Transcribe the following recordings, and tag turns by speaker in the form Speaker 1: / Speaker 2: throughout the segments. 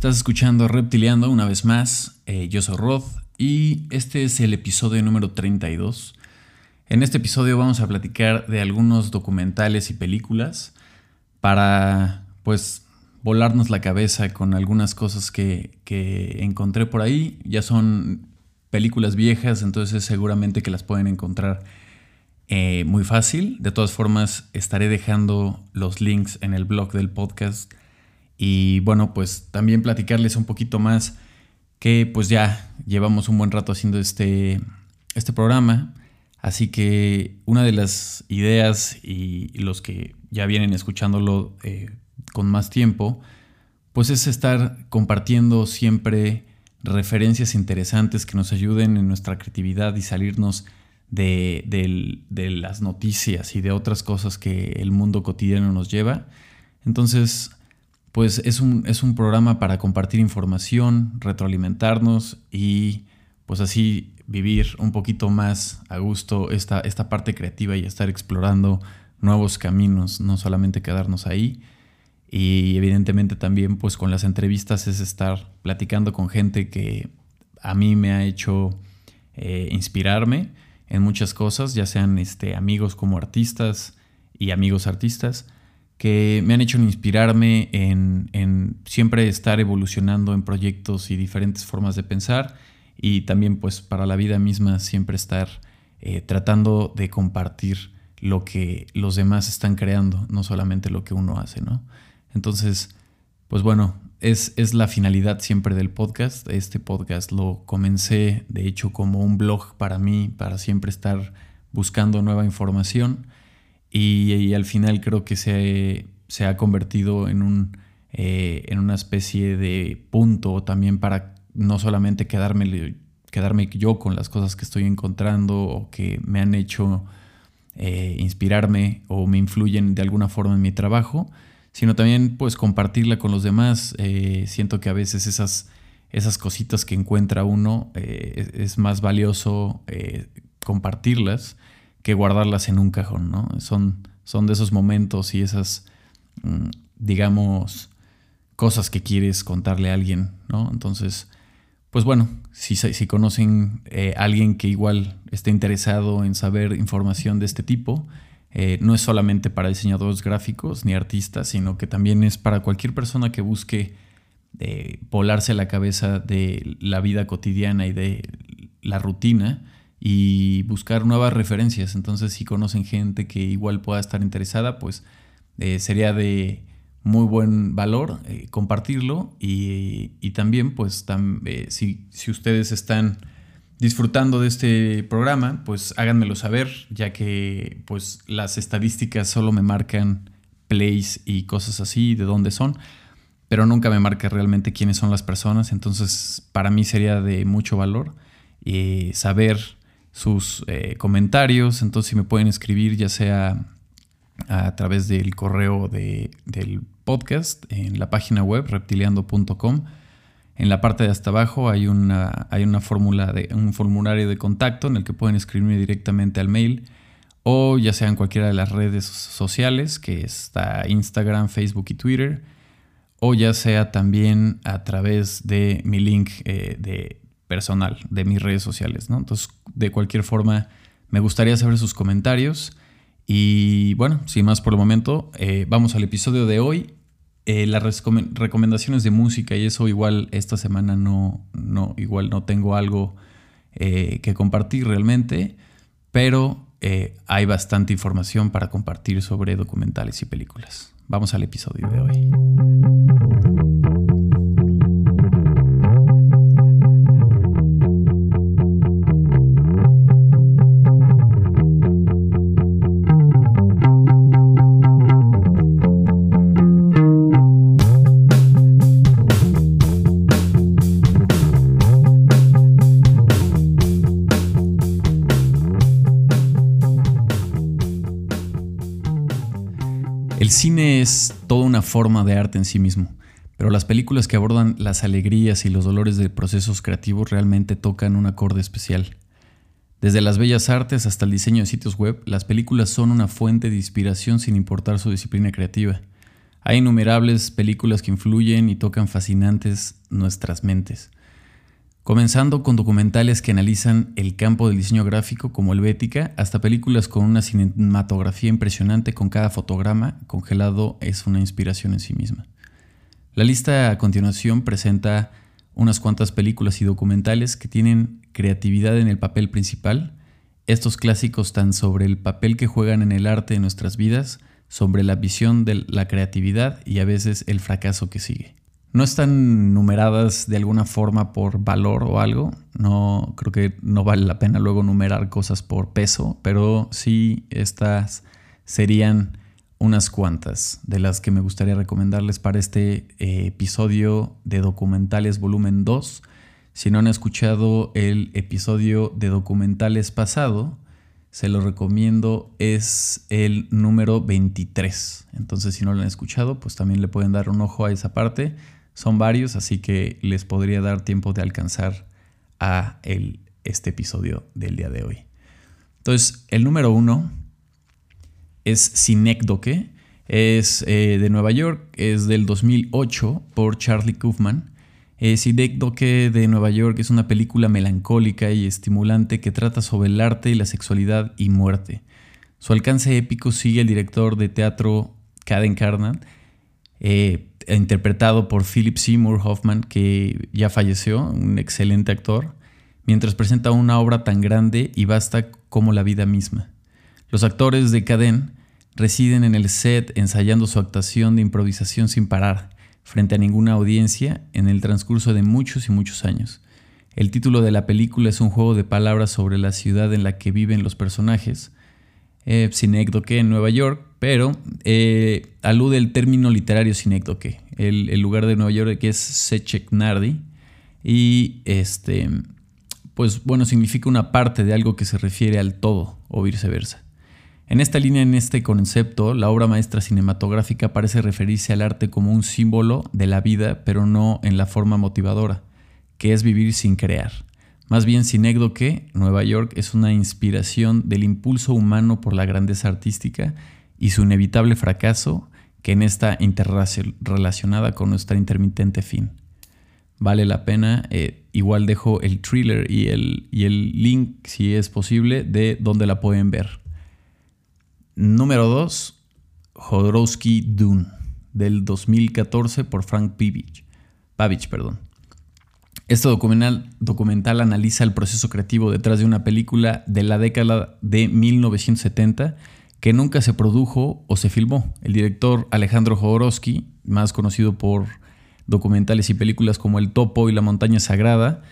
Speaker 1: Estás escuchando Reptiliando una vez más. Eh, yo soy Rod y este es el episodio número 32. En este episodio vamos a platicar de algunos documentales y películas para, pues, volarnos la cabeza con algunas cosas que, encontré por ahí. Ya son películas viejas, entonces seguramente que las pueden encontrar eh, muy fácil. De todas formas, estaré dejando los links en el blog del podcast y bueno, pues también platicarles un poquito más que pues ya llevamos un buen rato haciendo este, este programa. Así que una de las ideas y, los que ya vienen escuchándolo eh, con más tiempo, pues es estar compartiendo siempre referencias interesantes que nos ayuden en nuestra creatividad y salirnos de, de, las noticias y de otras cosas que el mundo cotidiano nos lleva. Entonces, pues es un, es un programa para compartir información, retroalimentarnos y pues así vivir un poquito más a gusto esta, esta parte creativa y estar explorando nuevos caminos, no solamente quedarnos ahí. Y evidentemente también pues con las entrevistas es estar platicando con gente que a mí me ha hecho eh, inspirarme en muchas cosas, ya sean este, amigos como artistas y amigos artistas que me han hecho inspirarme en, siempre estar evolucionando en proyectos y diferentes formas de pensar y también pues para la vida misma siempre estar eh, tratando de compartir lo que los demás están creando, no solamente lo que uno hace, ¿no? Entonces, pues bueno, es, es la finalidad siempre del podcast. Este podcast lo comencé, de hecho, como un blog para mí, para siempre estar buscando nueva información y, al final creo que se, se ha convertido en, un, eh, en una especie de punto también para no solamente quedarme, quedarme yo con las cosas que estoy encontrando o que me han hecho eh, inspirarme o me influyen de alguna forma en mi trabajo, sino también pues compartirla con los demás. Eh, siento que a veces esas, esas cositas que encuentra uno es, más valioso compartirlas que guardarlas en un cajón, ¿no? Son, son de esos momentos y esas, mm, digamos, cosas que quieres contarle a alguien, ¿no? Entonces, pues bueno, si, si conocen eh, alguien que igual esté interesado en saber información de este tipo, eh, no es solamente para diseñadores gráficos ni artistas, sino que también es para cualquier persona que busque eh, la cabeza de la vida cotidiana y de la rutina y buscar nuevas referencias. Entonces, si conocen gente que igual pueda estar interesada, pues eh, sería de muy buen valor eh, compartirlo y, también, pues, eh, si, si, ustedes están disfrutando de este programa, pues háganmelo saber, ya que pues las estadísticas solo me marcan plays y cosas así, de dónde son, pero nunca me marca realmente quiénes son las personas, entonces para mí sería de mucho valor saber sus eh, comentarios. Entonces, si me pueden escribir, ya sea a través del correo de, del podcast en la página web reptiliando.com. En la parte de hasta abajo hay una, hay una fórmula de, un formulario de contacto en el que pueden escribirme directamente al mail o ya sea en cualquiera de las redes sociales, que está Instagram, Facebook y Twitter, o ya sea también a través de mi link eh, de personal de mis redes sociales, ¿no? Entonces, de cualquier forma, me gustaría saber sus comentarios. Y bueno, sin más por el momento, eh, vamos al episodio de hoy. Eh, las recomendaciones de música y eso igual esta semana no, no igual no tengo algo eh, que compartir realmente, pero hay bastante información para compartir sobre documentales y películas. Vamos al episodio de hoy. Cine es toda una forma de arte en sí mismo, pero las películas que abordan las alegrías y los dolores de procesos creativos realmente tocan un acorde especial. Desde las bellas artes hasta el diseño de sitios web, las películas son una fuente de inspiración sin importar su disciplina creativa. Hay innumerables películas que influyen y tocan fascinantes nuestras mentes. Comenzando con documentales que analizan el campo del diseño gráfico como Helvética, hasta películas con una cinematografía impresionante con cada fotograma congelado es una inspiración en sí misma. La lista a continuación presenta unas cuantas películas y documentales que tienen creatividad en el papel principal. Estos clásicos están sobre el papel que juegan en el arte de nuestras vidas, sobre la visión de la creatividad y a veces el fracaso que sigue. No están numeradas de alguna forma por valor o algo. No creo que no vale la pena luego numerar cosas por peso, pero sí estas serían unas cuantas de las que me gustaría recomendarles para este eh, episodio de documentales volumen 2. Si no han escuchado el episodio de documentales pasado, se lo recomiendo, es el número 23. Entonces si no lo han escuchado, pues también le pueden dar un ojo a esa parte son varios, así que les podría dar tiempo de alcanzar a el, este episodio del día de hoy. Entonces, el número uno es Synecdoche, es eh, de Nueva York, es del 2008 por Charlie Kaufman. Eh, de Nueva York es una película melancólica y estimulante que trata sobre el arte y la sexualidad y muerte. Su alcance épico sigue el director de teatro Caden Carnan, eh, interpretado por Philip Seymour Hoffman, que ya falleció, un excelente actor, mientras presenta una obra tan grande y vasta como la vida misma. Los actores de Caden residen en el set ensayando su actuación de improvisación sin parar, frente a ninguna audiencia, en el transcurso de muchos y muchos años. El título de la película es un juego de palabras sobre la ciudad en la que viven los personajes, eh, en Nueva York, pero eh, alude el término literario sinécdoque, el, el, lugar de Nueva York que es Secheknardi, y este, pues bueno, significa una parte de algo que se refiere al todo o viceversa. En esta línea, en este concepto, la obra maestra cinematográfica parece referirse al arte como un símbolo de la vida, pero no en la forma motivadora, que es vivir sin crear. Más bien que Nueva York es una inspiración del impulso humano por la grandeza artística y su inevitable fracaso que en esta interrelacionada con nuestra intermitente fin. Vale la pena, eh, igual dejo el thriller y el, y el link, si es posible, de donde la pueden ver. Número 2, Jodorowsky Dune, del 2014 por Frank Pavich. Pavich perdón. Este documental, documental analiza el proceso creativo detrás de una película de la década de 1970 que nunca se produjo o se filmó. El director Alejandro Jodorowsky, más conocido por documentales y películas como El Topo y La Montaña Sagrada,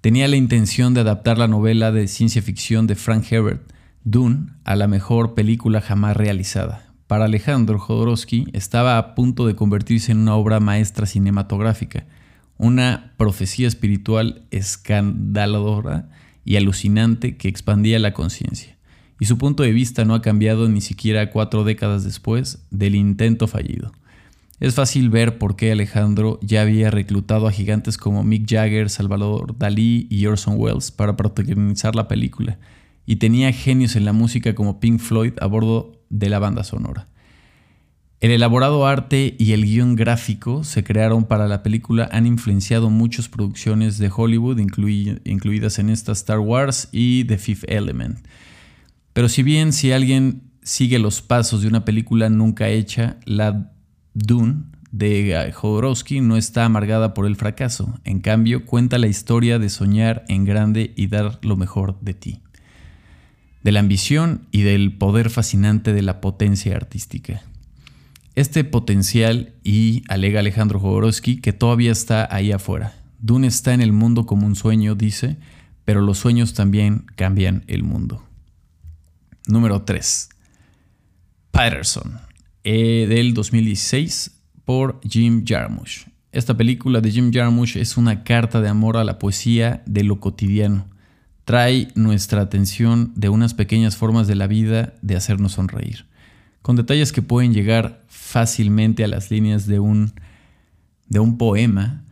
Speaker 1: tenía la intención de adaptar la novela de ciencia ficción de Frank Herbert, Dune, a la mejor película jamás realizada. Para Alejandro Jodorowsky estaba a punto de convertirse en una obra maestra cinematográfica una profecía espiritual escandaladora y alucinante que expandía la conciencia. Y su punto de vista no ha cambiado ni siquiera cuatro décadas después del intento fallido. Es fácil ver por qué Alejandro ya había reclutado a gigantes como Mick Jagger, Salvador Dalí y Orson Welles para protagonizar la película, y tenía genios en la música como Pink Floyd a bordo de la banda sonora. El elaborado arte y el guion gráfico se crearon para la película han influenciado muchas producciones de Hollywood, incluidas en esta Star Wars y The Fifth Element. Pero si bien si alguien sigue los pasos de una película nunca hecha, la Dune de Jodorowsky no está amargada por el fracaso. En cambio, cuenta la historia de soñar en grande y dar lo mejor de ti. De la ambición y del poder fascinante de la potencia artística este potencial y alega Alejandro Jodorowsky que todavía está ahí afuera. Dune está en el mundo como un sueño, dice, pero los sueños también cambian el mundo. Número 3. Patterson, eh, del 2016, por Jim Jarmusch. Esta película de Jim Jarmusch es una carta de amor a la poesía de lo cotidiano. Trae nuestra atención de unas pequeñas formas de la vida de hacernos sonreír con detalles que pueden llegar fácilmente a las líneas de un, de un poema.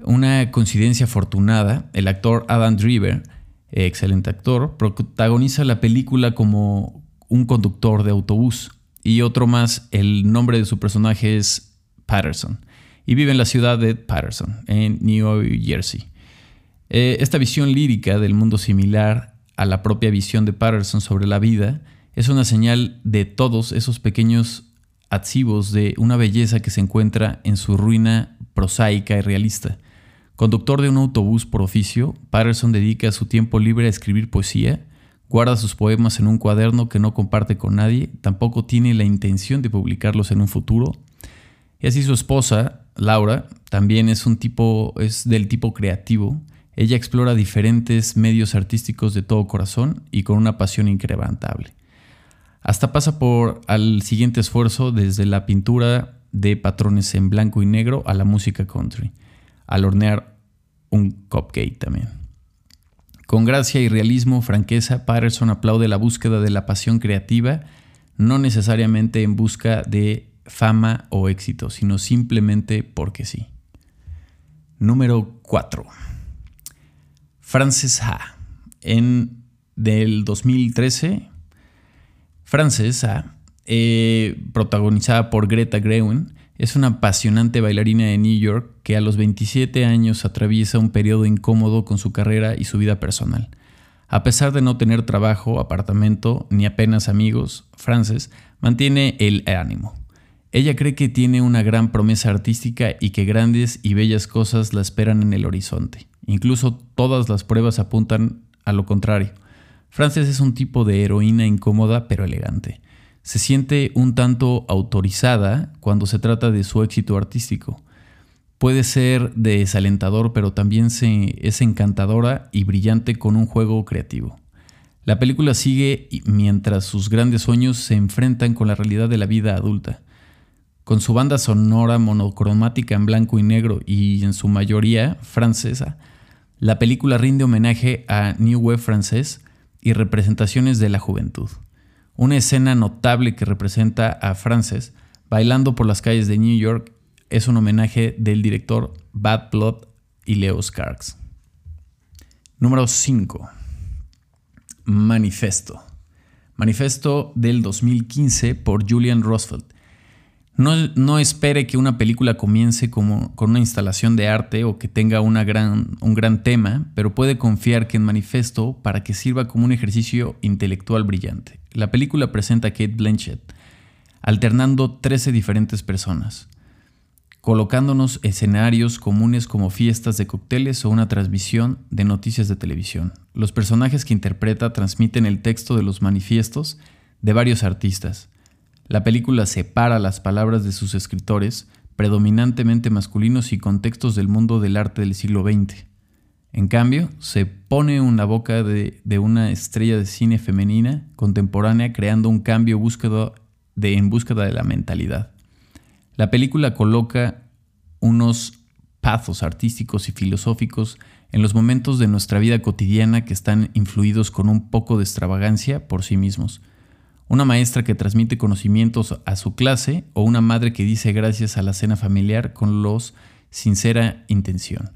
Speaker 1: Una coincidencia afortunada, el actor Adam Driver, excelente actor, protagoniza la película como un conductor de autobús y otro más, el nombre de su personaje es Patterson y vive en la ciudad de Patterson, en New Jersey. Eh, esta visión lírica del mundo similar a la propia visión de Patterson sobre la vida es una señal de todos esos pequeños atsivos de una belleza que se encuentra en su ruina prosaica y realista. Conductor de un autobús por oficio, Patterson dedica su tiempo libre a escribir poesía, guarda sus poemas en un cuaderno que no comparte con nadie, tampoco tiene la intención de publicarlos en un futuro. Y así su esposa, Laura, también es un tipo es del tipo creativo. Ella explora diferentes medios artísticos de todo corazón y con una pasión incrementable. Hasta pasa por al siguiente esfuerzo desde la pintura de patrones en blanco y negro a la música country, al hornear un cupcake también. Con gracia y realismo, franqueza, Patterson aplaude la búsqueda de la pasión creativa, no necesariamente en busca de fama o éxito, sino simplemente porque sí. Número 4. Frances Ha. En del 2013 francesa, eh, protagonizada por Greta Gerwig, es una apasionante bailarina de New York que a los 27 años atraviesa un periodo incómodo con su carrera y su vida personal. A pesar de no tener trabajo, apartamento ni apenas amigos, Frances mantiene el ánimo. Ella cree que tiene una gran promesa artística y que grandes y bellas cosas la esperan en el horizonte. Incluso todas las pruebas apuntan a lo contrario. Frances es un tipo de heroína incómoda pero elegante. Se siente un tanto autorizada cuando se trata de su éxito artístico. Puede ser desalentador, pero también es encantadora y brillante con un juego creativo. La película sigue mientras sus grandes sueños se enfrentan con la realidad de la vida adulta. Con su banda sonora monocromática en blanco y negro y en su mayoría francesa, la película rinde homenaje a New Wave francés, y representaciones de la juventud. Una escena notable que representa a Frances bailando por las calles de New York es un homenaje del director Bad Blood y Leo Skarks. Número 5. Manifesto. Manifesto del 2015 por Julian Rosfeld no, espere que una película comience como, con una instalación de arte o que tenga un gran tema, pero puede confiar que en Manifesto para que sirva como un ejercicio intelectual brillante. La película presenta a Kate Blanchett alternando 13 diferentes personas, colocándonos escenarios comunes como fiestas de cócteles o una transmisión de noticias de televisión. Los personajes que interpreta transmiten el texto de los manifiestos de varios artistas la película separa las palabras de sus escritores, predominantemente masculinos y contextos del mundo del arte del siglo XX. En cambio, se pone en la boca de, una estrella de cine femenina contemporánea creando un cambio de, en búsqueda de la mentalidad. La película coloca unos pazos artísticos y filosóficos en los momentos de nuestra vida cotidiana que están influidos con un poco de extravagancia por sí mismos una maestra que transmite conocimientos a su clase o una madre que dice gracias a la cena familiar con los sincera intención.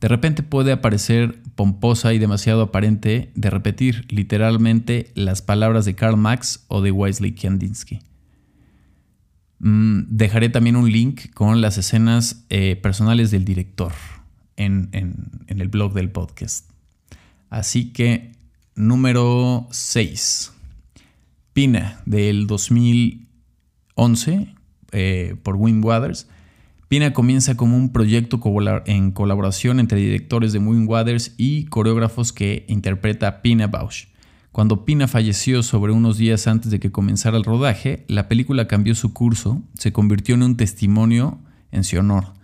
Speaker 1: De repente puede aparecer pomposa y demasiado aparente de repetir literalmente las palabras de Karl Marx o de Wesley Kandinsky. Mm, dejaré también un link con las escenas eh, personales del director en, en el blog del podcast. Así que número 6. Pina del 2011 eh, por Wind Waters. Pina comienza como un proyecto en colaboración entre directores de Wind Waters y coreógrafos que interpreta Pina Bausch. Cuando Pina falleció sobre unos días antes de que comenzara el rodaje, la película cambió su curso, se convirtió en un testimonio en su honor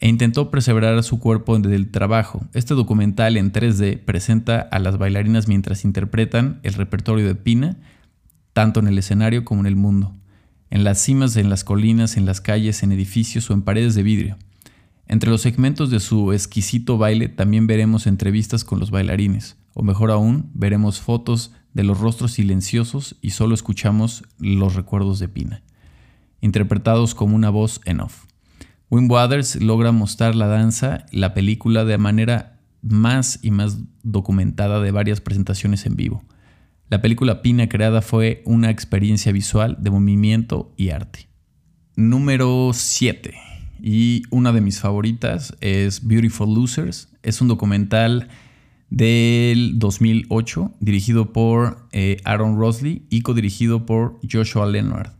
Speaker 1: e intentó preservar su cuerpo del trabajo. Este documental en 3D presenta a las bailarinas mientras interpretan el repertorio de Pina tanto en el escenario como en el mundo, en las cimas, en las colinas, en las calles, en edificios o en paredes de vidrio. Entre los segmentos de su exquisito baile también veremos entrevistas con los bailarines, o mejor aún, veremos fotos de los rostros silenciosos y solo escuchamos los recuerdos de Pina, interpretados como una voz en off. Wim Waters logra mostrar la danza, la película de manera más y más documentada de varias presentaciones en vivo. La película Pina creada fue una experiencia visual de movimiento y arte. Número 7. Y una de mis favoritas es Beautiful Losers. Es un documental del 2008 dirigido por eh, Aaron Rosley y codirigido por Joshua Leonard.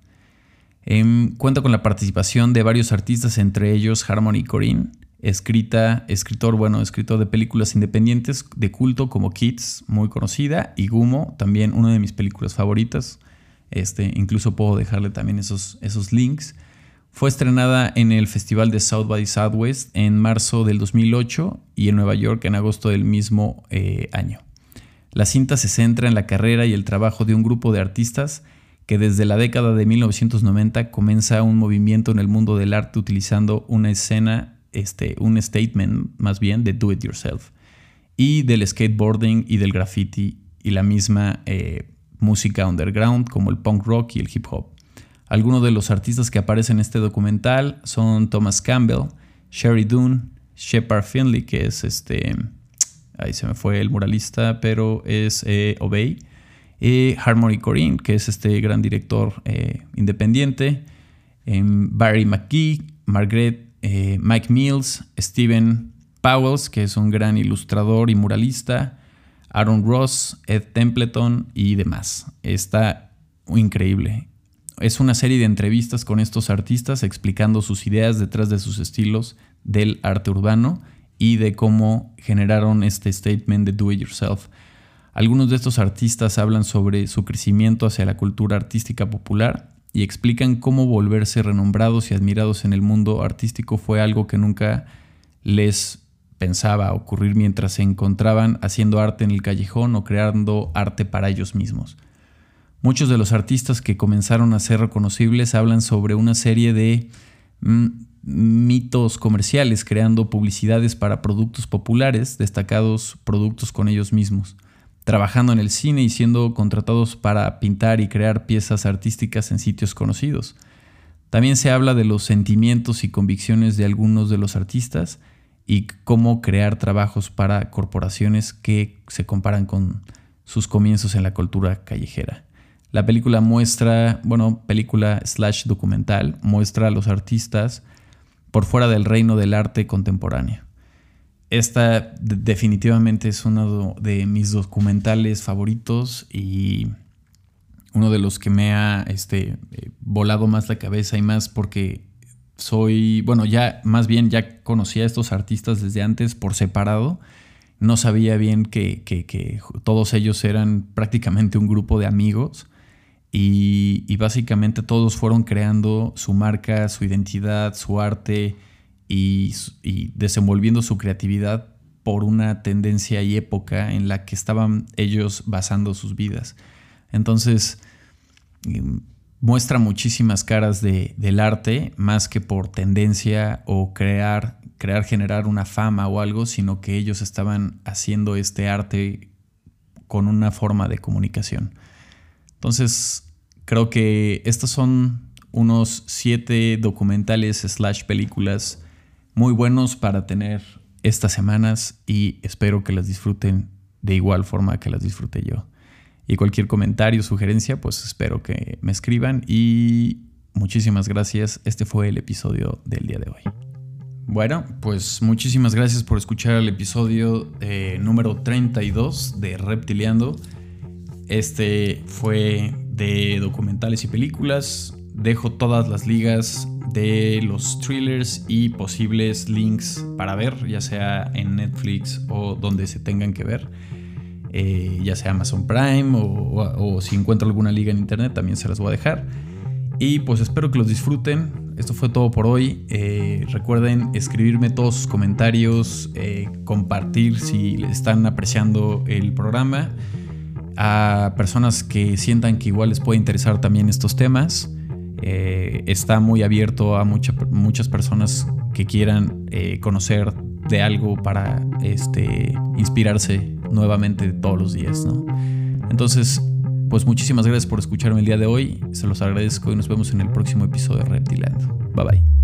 Speaker 1: Em, cuenta con la participación de varios artistas, entre ellos Harmony Corinne, escrita, escritor, bueno, escritor de películas independientes de culto como Kids, muy conocida, y Gumo, también una de mis películas favoritas. Este, incluso puedo dejarle también esos, esos links. Fue estrenada en el Festival de South by Southwest en marzo del 2008 y en Nueva York en agosto del mismo eh, año. La cinta se centra en la carrera y el trabajo de un grupo de artistas que desde la década de 1990 comienza un movimiento en el mundo del arte utilizando una escena este, un statement más bien de do it yourself y del skateboarding y del graffiti y la misma eh, música underground como el punk rock y el hip hop. Algunos de los artistas que aparecen en este documental son Thomas Campbell, Sherry Dunn, Shepard Finley, que es este, ahí se me fue el muralista, pero es eh, Obey, Harmony Corinne, que es este gran director eh, independiente, em, Barry McGee, Margaret eh, Mike Mills, Steven Powells, que es un gran ilustrador y muralista, Aaron Ross, Ed Templeton y demás. Está increíble. Es una serie de entrevistas con estos artistas explicando sus ideas detrás de sus estilos del arte urbano y de cómo generaron este statement de do it yourself. Algunos de estos artistas hablan sobre su crecimiento hacia la cultura artística popular y explican cómo volverse renombrados y admirados en el mundo artístico fue algo que nunca les pensaba ocurrir mientras se encontraban haciendo arte en el callejón o creando arte para ellos mismos. Muchos de los artistas que comenzaron a ser reconocibles hablan sobre una serie de mm, mitos comerciales, creando publicidades para productos populares, destacados productos con ellos mismos trabajando en el cine y siendo contratados para pintar y crear piezas artísticas en sitios conocidos. También se habla de los sentimientos y convicciones de algunos de los artistas y cómo crear trabajos para corporaciones que se comparan con sus comienzos en la cultura callejera. La película muestra, bueno, película slash documental, muestra a los artistas por fuera del reino del arte contemporáneo. Esta definitivamente es uno de mis documentales favoritos y uno de los que me ha este, eh, volado más la cabeza y más porque soy, bueno, ya más bien ya conocía a estos artistas desde antes por separado. No sabía bien que, que, todos ellos eran prácticamente un grupo de amigos y, y básicamente todos fueron creando su marca, su identidad, su arte y, desenvolviendo su creatividad por una tendencia y época en la que estaban ellos basando sus vidas. Entonces, em, muestra muchísimas caras del arte, más que por tendencia o crear, crear, generar una fama o algo, sino que ellos estaban haciendo este arte con una forma de comunicación. Entonces, creo que estos son unos siete documentales slash películas muy buenos para tener estas semanas y espero que las disfruten de igual forma que las disfruté yo. Y cualquier comentario, sugerencia, pues espero que me escriban y muchísimas gracias. Este fue el episodio del día de hoy. Bueno, pues muchísimas gracias por escuchar el episodio eh, número 32 de Reptiliando. Este fue de documentales y películas. Dejo todas las ligas de los thrillers y posibles links para ver, ya sea en Netflix o donde se tengan que ver, eh, ya sea Amazon Prime o, si encuentro alguna liga en internet también se las voy a dejar. Y pues espero que los disfruten. Esto fue todo por hoy. Eh, recuerden escribirme todos sus comentarios, eh, compartir si están apreciando el programa a personas que sientan que igual les puede interesar también estos temas. Eh, está muy abierto a muchas personas que quieran eh, conocer de algo para este, inspirarse nuevamente todos los días. Entonces, pues muchísimas gracias por escucharme el día de hoy. Se los agradezco y nos vemos en el próximo episodio de Reptilando. Bye bye.